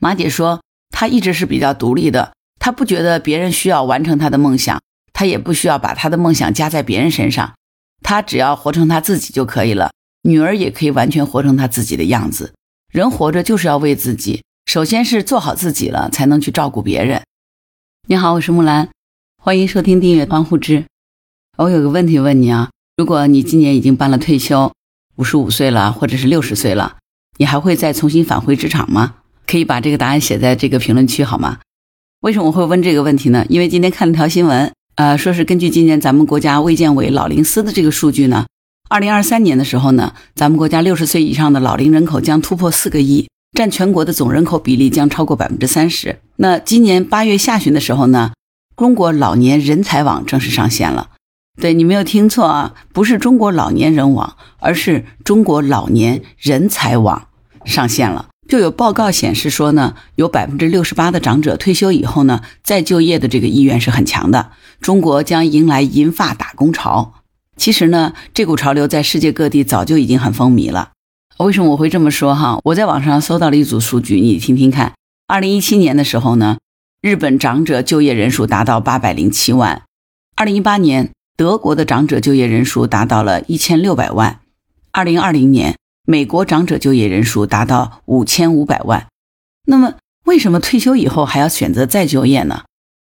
马姐说，她一直是比较独立的，她不觉得别人需要完成她的梦想，她也不需要把她的梦想加在别人身上，她只要活成她自己就可以了。女儿也可以完全活成她自己的样子。人活着就是要为自己，首先是做好自己了，才能去照顾别人。你好，我是木兰，欢迎收听订阅《帮护之》。我有个问题问你啊，如果你今年已经办了退休，五十五岁了，或者是六十岁了，你还会再重新返回职场吗？可以把这个答案写在这个评论区好吗？为什么我会问这个问题呢？因为今天看了条新闻，呃，说是根据今年咱们国家卫健委老龄司的这个数据呢。二零二三年的时候呢，咱们国家六十岁以上的老龄人口将突破四个亿，占全国的总人口比例将超过百分之三十。那今年八月下旬的时候呢，中国老年人才网正式上线了。对你没有听错啊，不是中国老年人网，而是中国老年人才网上线了。就有报告显示说呢，有百分之六十八的长者退休以后呢，再就业的这个意愿是很强的。中国将迎来银发打工潮。其实呢，这股潮流在世界各地早就已经很风靡了。为什么我会这么说哈？我在网上搜到了一组数据，你听听看。二零一七年的时候呢，日本长者就业人数达到八百零七万；二零一八年，德国的长者就业人数达到了一千六百万；二零二零年，美国长者就业人数达到五千五百万。那么，为什么退休以后还要选择再就业呢？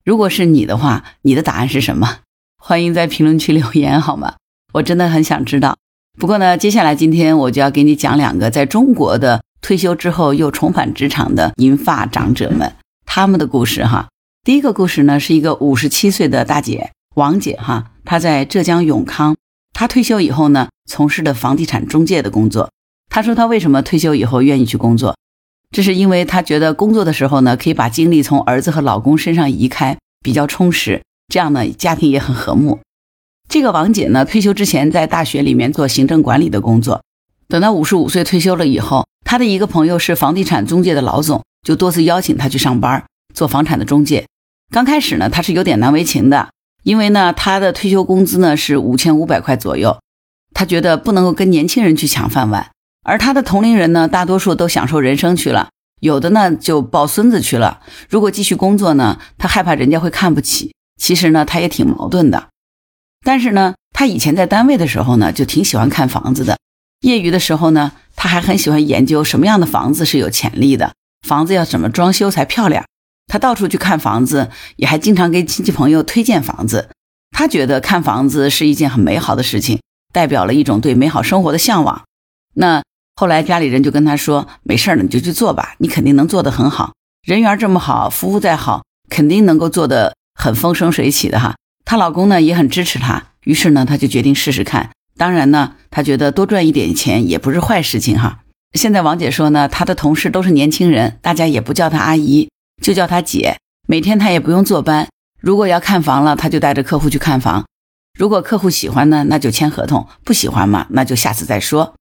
如果是你的话，你的答案是什么？欢迎在评论区留言好吗？我真的很想知道。不过呢，接下来今天我就要给你讲两个在中国的退休之后又重返职场的银发长者们他们的故事哈。第一个故事呢，是一个五十七岁的大姐王姐哈，她在浙江永康，她退休以后呢，从事的房地产中介的工作。她说她为什么退休以后愿意去工作，这是因为她觉得工作的时候呢，可以把精力从儿子和老公身上移开，比较充实。这样呢，家庭也很和睦。这个王姐呢，退休之前在大学里面做行政管理的工作。等到五十五岁退休了以后，她的一个朋友是房地产中介的老总，就多次邀请她去上班做房产的中介。刚开始呢，她是有点难为情的，因为呢，她的退休工资呢是五千五百块左右，她觉得不能够跟年轻人去抢饭碗。而他的同龄人呢，大多数都享受人生去了，有的呢就抱孙子去了。如果继续工作呢，他害怕人家会看不起。其实呢，他也挺矛盾的，但是呢，他以前在单位的时候呢，就挺喜欢看房子的。业余的时候呢，他还很喜欢研究什么样的房子是有潜力的，房子要怎么装修才漂亮。他到处去看房子，也还经常给亲戚朋友推荐房子。他觉得看房子是一件很美好的事情，代表了一种对美好生活的向往。那后来家里人就跟他说：“没事了，你就去做吧，你肯定能做得很好。人缘这么好，服务再好，肯定能够做得。”很风生水起的哈，她老公呢也很支持她，于是呢，她就决定试试看。当然呢，她觉得多赚一点钱也不是坏事情哈。现在王姐说呢，她的同事都是年轻人，大家也不叫她阿姨，就叫她姐。每天她也不用坐班，如果要看房了，她就带着客户去看房。如果客户喜欢呢，那就签合同；不喜欢嘛，那就下次再说。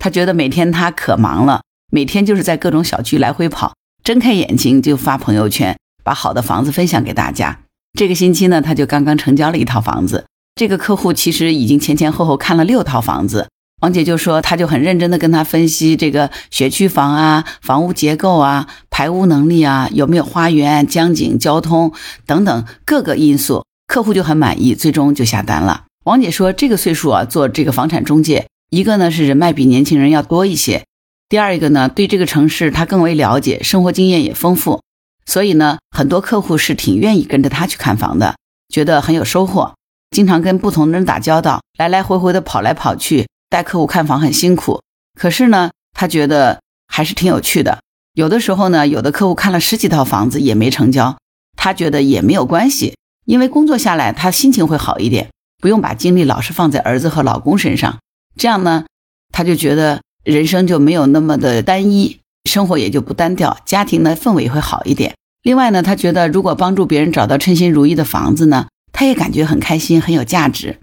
他觉得每天他可忙了，每天就是在各种小区来回跑，睁开眼睛就发朋友圈，把好的房子分享给大家。这个星期呢，他就刚刚成交了一套房子。这个客户其实已经前前后后看了六套房子。王姐就说，他就很认真的跟他分析这个学区房啊、房屋结构啊、排污能力啊、有没有花园、江景、交通等等各个因素，客户就很满意，最终就下单了。王姐说，这个岁数啊，做这个房产中介，一个呢是人脉比年轻人要多一些，第二一个呢，对这个城市他更为了解，生活经验也丰富。所以呢，很多客户是挺愿意跟着他去看房的，觉得很有收获。经常跟不同的人打交道，来来回回的跑来跑去，带客户看房很辛苦。可是呢，他觉得还是挺有趣的。有的时候呢，有的客户看了十几套房子也没成交，他觉得也没有关系，因为工作下来他心情会好一点，不用把精力老是放在儿子和老公身上。这样呢，他就觉得人生就没有那么的单一。生活也就不单调，家庭的氛围会好一点。另外呢，他觉得如果帮助别人找到称心如意的房子呢，他也感觉很开心，很有价值。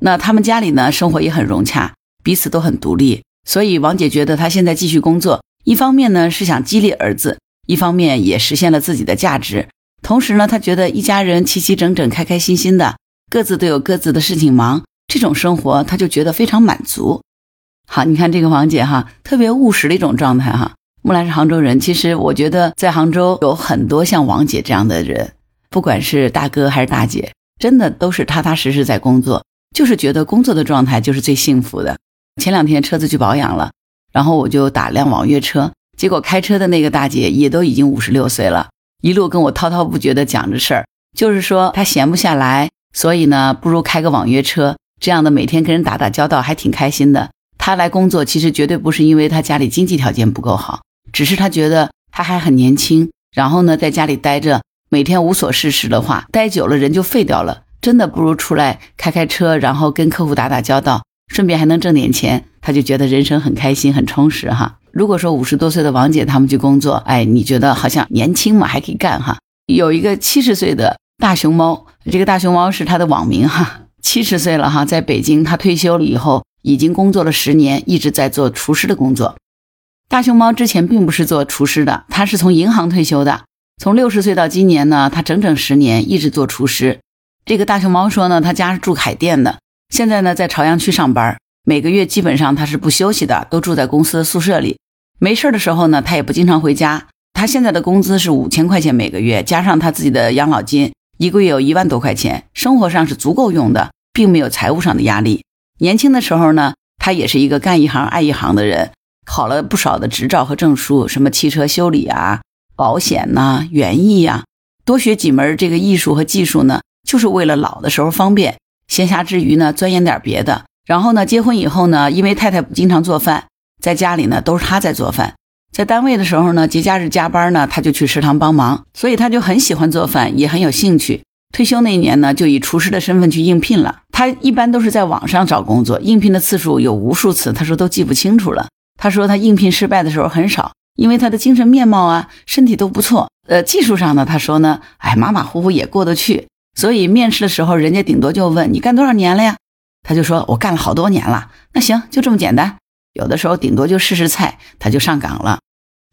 那他们家里呢，生活也很融洽，彼此都很独立。所以王姐觉得她现在继续工作，一方面呢是想激励儿子，一方面也实现了自己的价值。同时呢，她觉得一家人齐齐整整、开开心心的，各自都有各自的事情忙，这种生活她就觉得非常满足。好，你看这个王姐哈，特别务实的一种状态哈。木兰是杭州人，其实我觉得在杭州有很多像王姐这样的人，不管是大哥还是大姐，真的都是踏踏实实在工作，就是觉得工作的状态就是最幸福的。前两天车子去保养了，然后我就打辆网约车，结果开车的那个大姐也都已经五十六岁了，一路跟我滔滔不绝的讲着事儿，就是说她闲不下来，所以呢，不如开个网约车，这样的每天跟人打打交道还挺开心的。他来工作其实绝对不是因为他家里经济条件不够好，只是他觉得他还很年轻，然后呢，在家里待着，每天无所事事的话，待久了人就废掉了，真的不如出来开开车，然后跟客户打打交道。顺便还能挣点钱，他就觉得人生很开心、很充实哈。如果说五十多岁的王姐他们去工作，哎，你觉得好像年轻嘛，还可以干哈。有一个七十岁的大熊猫，这个大熊猫是他的网名哈。七十岁了哈，在北京，他退休了以后，已经工作了十年，一直在做厨师的工作。大熊猫之前并不是做厨师的，他是从银行退休的，从六十岁到今年呢，他整整十年一直做厨师。这个大熊猫说呢，他家是住海淀的。现在呢，在朝阳区上班，每个月基本上他是不休息的，都住在公司的宿舍里。没事的时候呢，他也不经常回家。他现在的工资是五千块钱每个月，加上他自己的养老金，一个月有一万多块钱，生活上是足够用的，并没有财务上的压力。年轻的时候呢，他也是一个干一行爱一行的人，考了不少的执照和证书，什么汽车修理啊、保险呐、园艺呀，多学几门这个艺术和技术呢，就是为了老的时候方便。闲暇之余呢，钻研点别的。然后呢，结婚以后呢，因为太太不经常做饭，在家里呢都是他在做饭。在单位的时候呢，节假日加班呢，他就去食堂帮忙，所以他就很喜欢做饭，也很有兴趣。退休那一年呢，就以厨师的身份去应聘了。他一般都是在网上找工作，应聘的次数有无数次，他说都记不清楚了。他说他应聘失败的时候很少，因为他的精神面貌啊，身体都不错。呃，技术上呢，他说呢，哎，马马虎虎也过得去。所以面试的时候，人家顶多就问你干多少年了呀？他就说我干了好多年了。那行，就这么简单。有的时候顶多就试试菜，他就上岗了。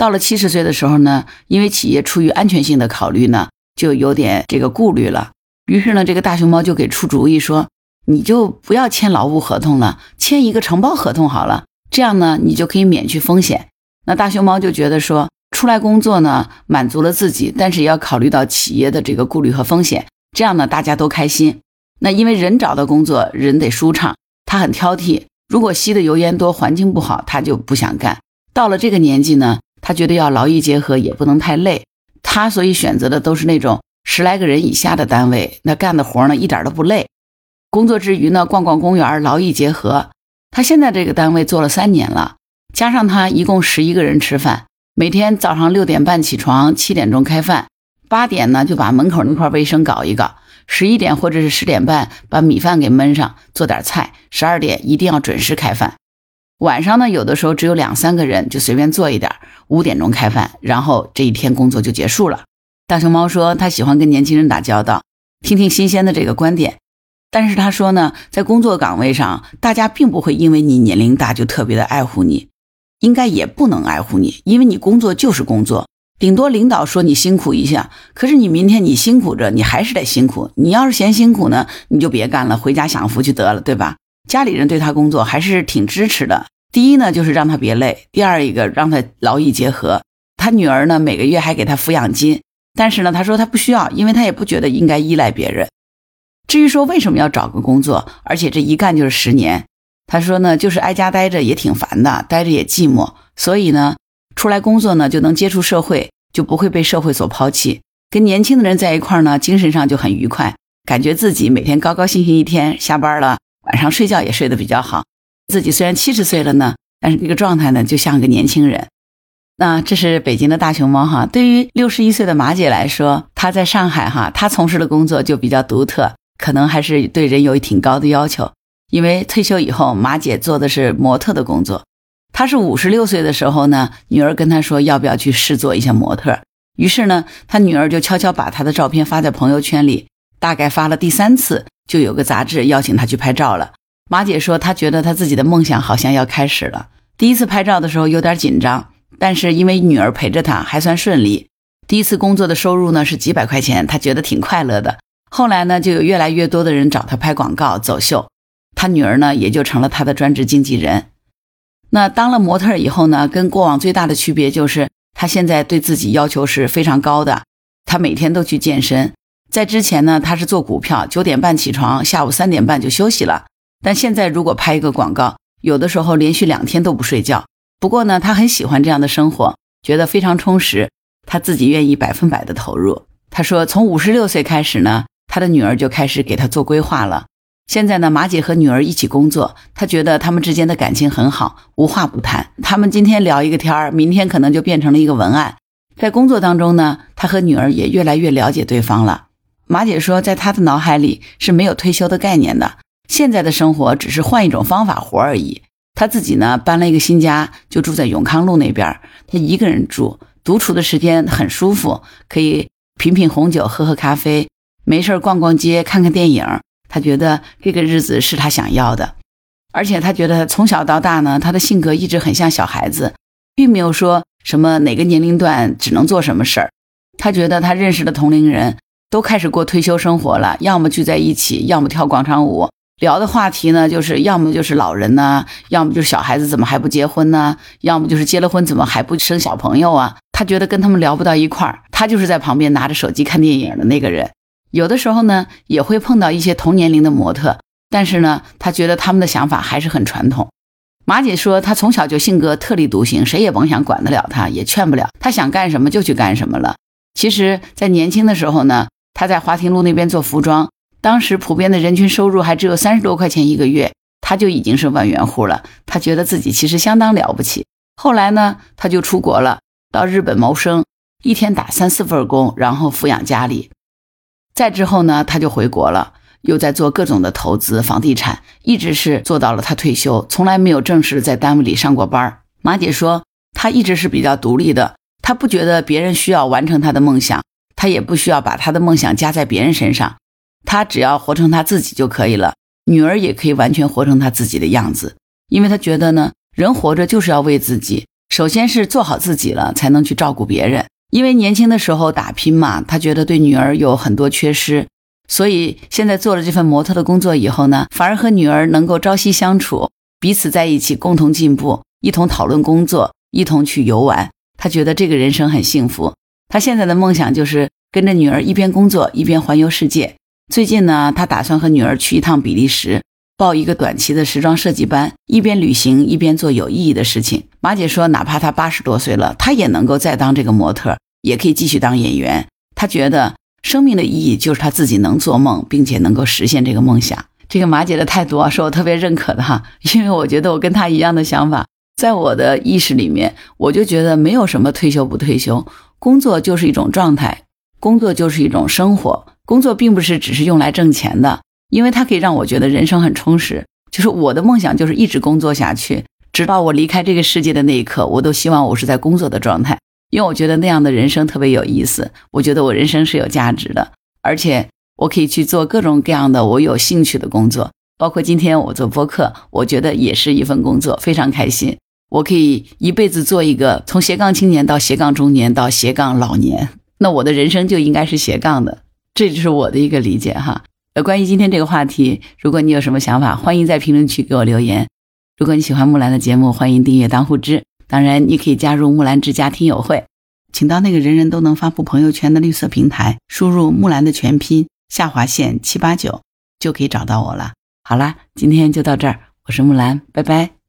到了七十岁的时候呢，因为企业出于安全性的考虑呢，就有点这个顾虑了。于是呢，这个大熊猫就给出主意说，你就不要签劳务合同了，签一个承包合同好了。这样呢，你就可以免去风险。那大熊猫就觉得说，出来工作呢，满足了自己，但是也要考虑到企业的这个顾虑和风险。这样呢，大家都开心。那因为人找到工作，人得舒畅，他很挑剔。如果吸的油烟多，环境不好，他就不想干。到了这个年纪呢，他觉得要劳逸结合，也不能太累。他所以选择的都是那种十来个人以下的单位，那干的活呢一点都不累。工作之余呢，逛逛公园，劳逸结合。他现在这个单位做了三年了，加上他一共十一个人吃饭，每天早上六点半起床，七点钟开饭。八点呢，就把门口那块卫生搞一搞；十一点或者是十点半，把米饭给焖上，做点菜；十二点一定要准时开饭。晚上呢，有的时候只有两三个人，就随便做一点。五点钟开饭，然后这一天工作就结束了。大熊猫说，他喜欢跟年轻人打交道，听听新鲜的这个观点。但是他说呢，在工作岗位上，大家并不会因为你年龄大就特别的爱护你，应该也不能爱护你，因为你工作就是工作。顶多领导说你辛苦一下，可是你明天你辛苦着，你还是得辛苦。你要是嫌辛苦呢，你就别干了，回家享福去得了，对吧？家里人对他工作还是挺支持的。第一呢，就是让他别累；第二一个，让他劳逸结合。他女儿呢，每个月还给他抚养金，但是呢，他说他不需要，因为他也不觉得应该依赖别人。至于说为什么要找个工作，而且这一干就是十年，他说呢，就是挨家待着也挺烦的，待着也寂寞，所以呢。出来工作呢，就能接触社会，就不会被社会所抛弃。跟年轻的人在一块呢，精神上就很愉快，感觉自己每天高高兴兴一天。下班了，晚上睡觉也睡得比较好。自己虽然七十岁了呢，但是这个状态呢，就像个年轻人。那这是北京的大熊猫哈。对于六十一岁的马姐来说，她在上海哈，她从事的工作就比较独特，可能还是对人有挺高的要求。因为退休以后，马姐做的是模特的工作。她是五十六岁的时候呢，女儿跟她说要不要去试做一下模特，于是呢，她女儿就悄悄把她的照片发在朋友圈里，大概发了第三次，就有个杂志邀请他去拍照了。马姐说，她觉得她自己的梦想好像要开始了。第一次拍照的时候有点紧张，但是因为女儿陪着她，还算顺利。第一次工作的收入呢是几百块钱，她觉得挺快乐的。后来呢，就有越来越多的人找她拍广告、走秀，她女儿呢也就成了她的专职经纪人。那当了模特以后呢，跟过往最大的区别就是她现在对自己要求是非常高的，她每天都去健身。在之前呢，她是做股票，九点半起床，下午三点半就休息了。但现在如果拍一个广告，有的时候连续两天都不睡觉。不过呢，他很喜欢这样的生活，觉得非常充实，他自己愿意百分百的投入。他说，从五十六岁开始呢，他的女儿就开始给他做规划了。现在呢，马姐和女儿一起工作，她觉得他们之间的感情很好，无话不谈。他们今天聊一个天儿，明天可能就变成了一个文案。在工作当中呢，她和女儿也越来越了解对方了。马姐说，在她的脑海里是没有退休的概念的，现在的生活只是换一种方法活而已。他自己呢，搬了一个新家，就住在永康路那边。他一个人住，独处的时间很舒服，可以品品红酒，喝喝咖啡，没事逛逛街，看看电影。他觉得这个日子是他想要的，而且他觉得从小到大呢，他的性格一直很像小孩子，并没有说什么哪个年龄段只能做什么事儿。他觉得他认识的同龄人都开始过退休生活了，要么聚在一起，要么跳广场舞，聊的话题呢，就是要么就是老人呢，要么就是小孩子怎么还不结婚呢，要么就是结了婚怎么还不生小朋友啊？他觉得跟他们聊不到一块儿，他就是在旁边拿着手机看电影的那个人。有的时候呢，也会碰到一些同年龄的模特，但是呢，他觉得他们的想法还是很传统。马姐说，她从小就性格特立独行，谁也甭想管得了她，也劝不了。她想干什么就去干什么了。其实，在年轻的时候呢，她在华亭路那边做服装，当时普遍的人均收入还只有三十多块钱一个月，他就已经是万元户了。他觉得自己其实相当了不起。后来呢，他就出国了，到日本谋生，一天打三四份工，然后抚养家里。再之后呢，他就回国了，又在做各种的投资、房地产，一直是做到了他退休，从来没有正式在单位里上过班。马姐说，他一直是比较独立的，他不觉得别人需要完成他的梦想，他也不需要把他的梦想加在别人身上，他只要活成他自己就可以了。女儿也可以完全活成他自己的样子，因为他觉得呢，人活着就是要为自己，首先是做好自己了，才能去照顾别人。因为年轻的时候打拼嘛，他觉得对女儿有很多缺失，所以现在做了这份模特的工作以后呢，反而和女儿能够朝夕相处，彼此在一起共同进步，一同讨论工作，一同去游玩。他觉得这个人生很幸福。他现在的梦想就是跟着女儿一边工作一边环游世界。最近呢，他打算和女儿去一趟比利时，报一个短期的时装设计班，一边旅行一边做有意义的事情。马姐说，哪怕她八十多岁了，她也能够再当这个模特。也可以继续当演员。他觉得生命的意义就是他自己能做梦，并且能够实现这个梦想。这个马姐的态度啊，是我特别认可的哈，因为我觉得我跟她一样的想法。在我的意识里面，我就觉得没有什么退休不退休，工作就是一种状态，工作就是一种生活。工作并不是只是用来挣钱的，因为它可以让我觉得人生很充实。就是我的梦想就是一直工作下去，直到我离开这个世界的那一刻，我都希望我是在工作的状态。因为我觉得那样的人生特别有意思，我觉得我人生是有价值的，而且我可以去做各种各样的我有兴趣的工作，包括今天我做播客，我觉得也是一份工作，非常开心。我可以一辈子做一个从斜杠青年到斜杠中年到斜杠老年，那我的人生就应该是斜杠的，这就是我的一个理解哈。呃，关于今天这个话题，如果你有什么想法，欢迎在评论区给我留言。如果你喜欢木兰的节目，欢迎订阅当户知。当然，你可以加入木兰之家听友会，请到那个人人都能发布朋友圈的绿色平台，输入木兰的全拼下划线七八九，就可以找到我了。好啦，今天就到这儿，我是木兰，拜拜。